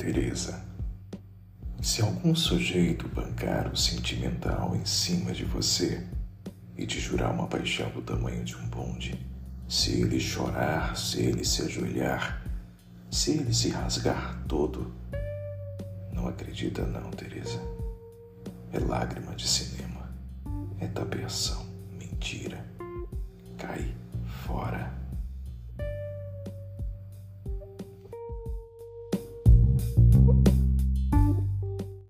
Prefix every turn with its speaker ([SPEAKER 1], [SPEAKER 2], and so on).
[SPEAKER 1] Teresa, se algum sujeito bancar o sentimental em cima de você e te jurar uma paixão do tamanho de um bonde, se ele chorar, se ele se ajoelhar, se ele se rasgar todo, não acredita não, Teresa. É lágrima de cinema, é tapeação, mentira. you.